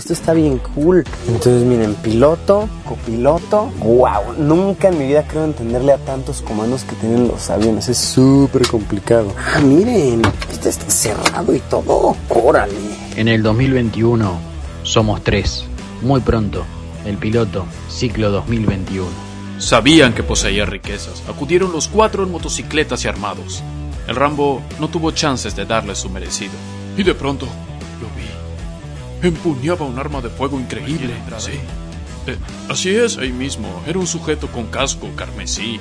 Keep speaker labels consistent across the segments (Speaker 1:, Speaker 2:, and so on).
Speaker 1: esto está bien cool. Entonces miren, piloto, copiloto, wow, nunca en mi vida creo entenderle a tantos comandos que tienen los aviones, es súper complicado. Ah, miren, este está cerrado y todo, órale.
Speaker 2: En el 2021 somos tres, muy pronto, el piloto, ciclo 2021.
Speaker 3: Sabían que poseía riquezas. Acudieron los cuatro en motocicletas y armados. El Rambo no tuvo chances de darle su merecido. Y de pronto. Empuñaba un arma de fuego increíble. Sí. Eh, así es, ahí mismo. Era un sujeto con casco carmesí.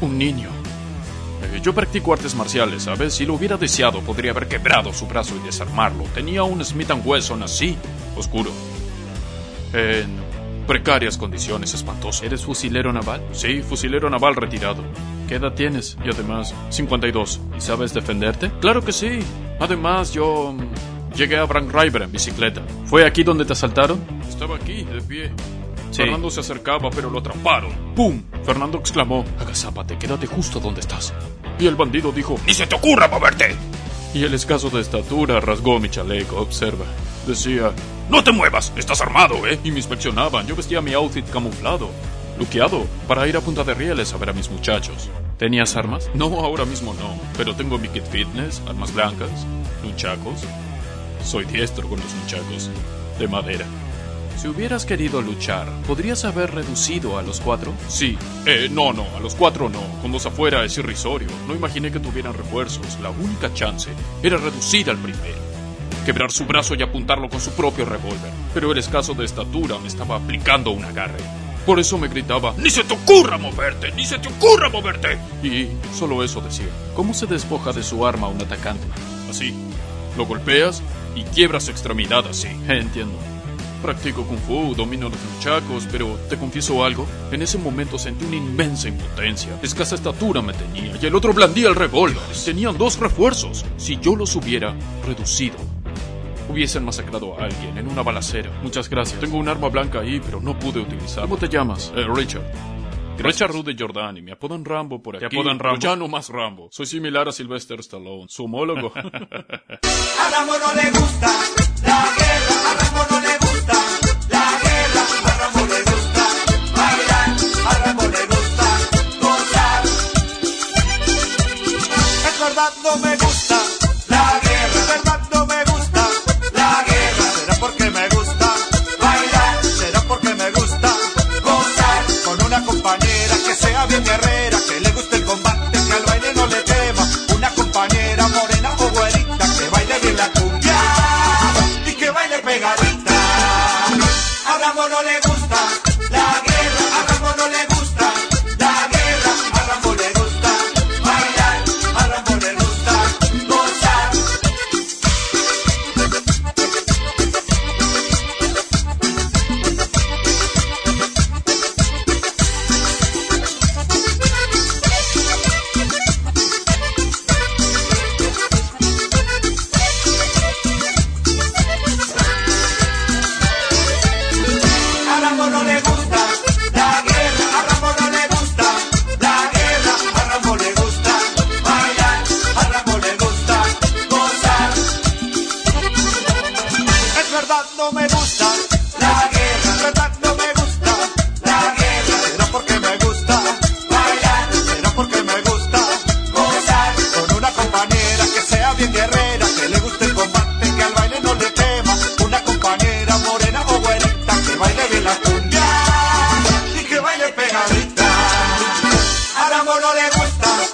Speaker 3: Un niño. Eh, yo practico artes marciales, ¿sabes? Si lo hubiera deseado, podría haber quebrado su brazo y desarmarlo. Tenía un Smith Wesson así, oscuro. En precarias condiciones espantosas. ¿Eres fusilero naval? Sí, fusilero naval retirado. ¿Qué edad tienes? Y además, 52. ¿Y sabes defenderte? Claro que sí. Además, yo mm, llegué a Frank River en bicicleta. ¿Fue aquí donde te asaltaron? Estaba aquí, de pie. Fernando se acercaba, pero lo atraparon. ¡Pum! Fernando exclamó: Agazápate, quédate justo donde estás. Y el bandido dijo: ¡Ni se te ocurra moverte! Y el escaso de estatura rasgó mi chaleco, observa. Decía: ¡No te muevas! ¡Estás armado, eh! Y me inspeccionaban. Yo vestía mi outfit camuflado, luqueado, para ir a Punta de Rieles a ver a mis muchachos. ¿Tenías armas? No, ahora mismo no. Pero tengo mi kit fitness, armas blancas, nunchacos. Soy diestro con los nunchacos. De madera. Si hubieras querido luchar, ¿podrías haber reducido a los cuatro? Sí. Eh, no, no, a los cuatro no. Con dos afuera es irrisorio. No imaginé que tuvieran refuerzos. La única chance era reducir al primero. Quebrar su brazo y apuntarlo con su propio revólver. Pero el escaso de estatura me estaba aplicando un agarre. Por eso me gritaba, ¡Ni se te ocurra moverte! ¡Ni se te ocurra moverte! Y solo eso decía. ¿Cómo se despoja de su arma un atacante? Así. Lo golpeas y quiebras su extremidad así. Entiendo. Practico kung fu, domino los muchachos, pero te confieso algo. En ese momento sentí una inmensa impotencia. Escasa estatura me tenía y el otro blandía el revólver. Tenían dos refuerzos. Si yo los hubiera reducido, hubiesen masacrado a alguien en una balacera. Muchas gracias. Tengo un arma blanca ahí, pero no pude utilizarla. ¿Cómo te llamas? Eh, Richard. Richard Rude Jordan y me apodan Rambo por aquí.
Speaker 4: Te apodan
Speaker 3: pero
Speaker 4: Rambo.
Speaker 3: Ya no más Rambo. Soy similar a Sylvester Stallone, su homólogo.
Speaker 5: A Rambo no le gusta la guerra, a Rambo no le pegadita. A gusta no me gusta la guerra. En verdad no me gusta la guerra. Será porque me gusta bailar. Será porque me gusta gozar. Con una compañera que sea bien guerrera, que le guste el combate, que al baile no le tema. Una compañera morena o buenita, que baile bien la cumbia y que baile pegadita. Al amor no le gusta.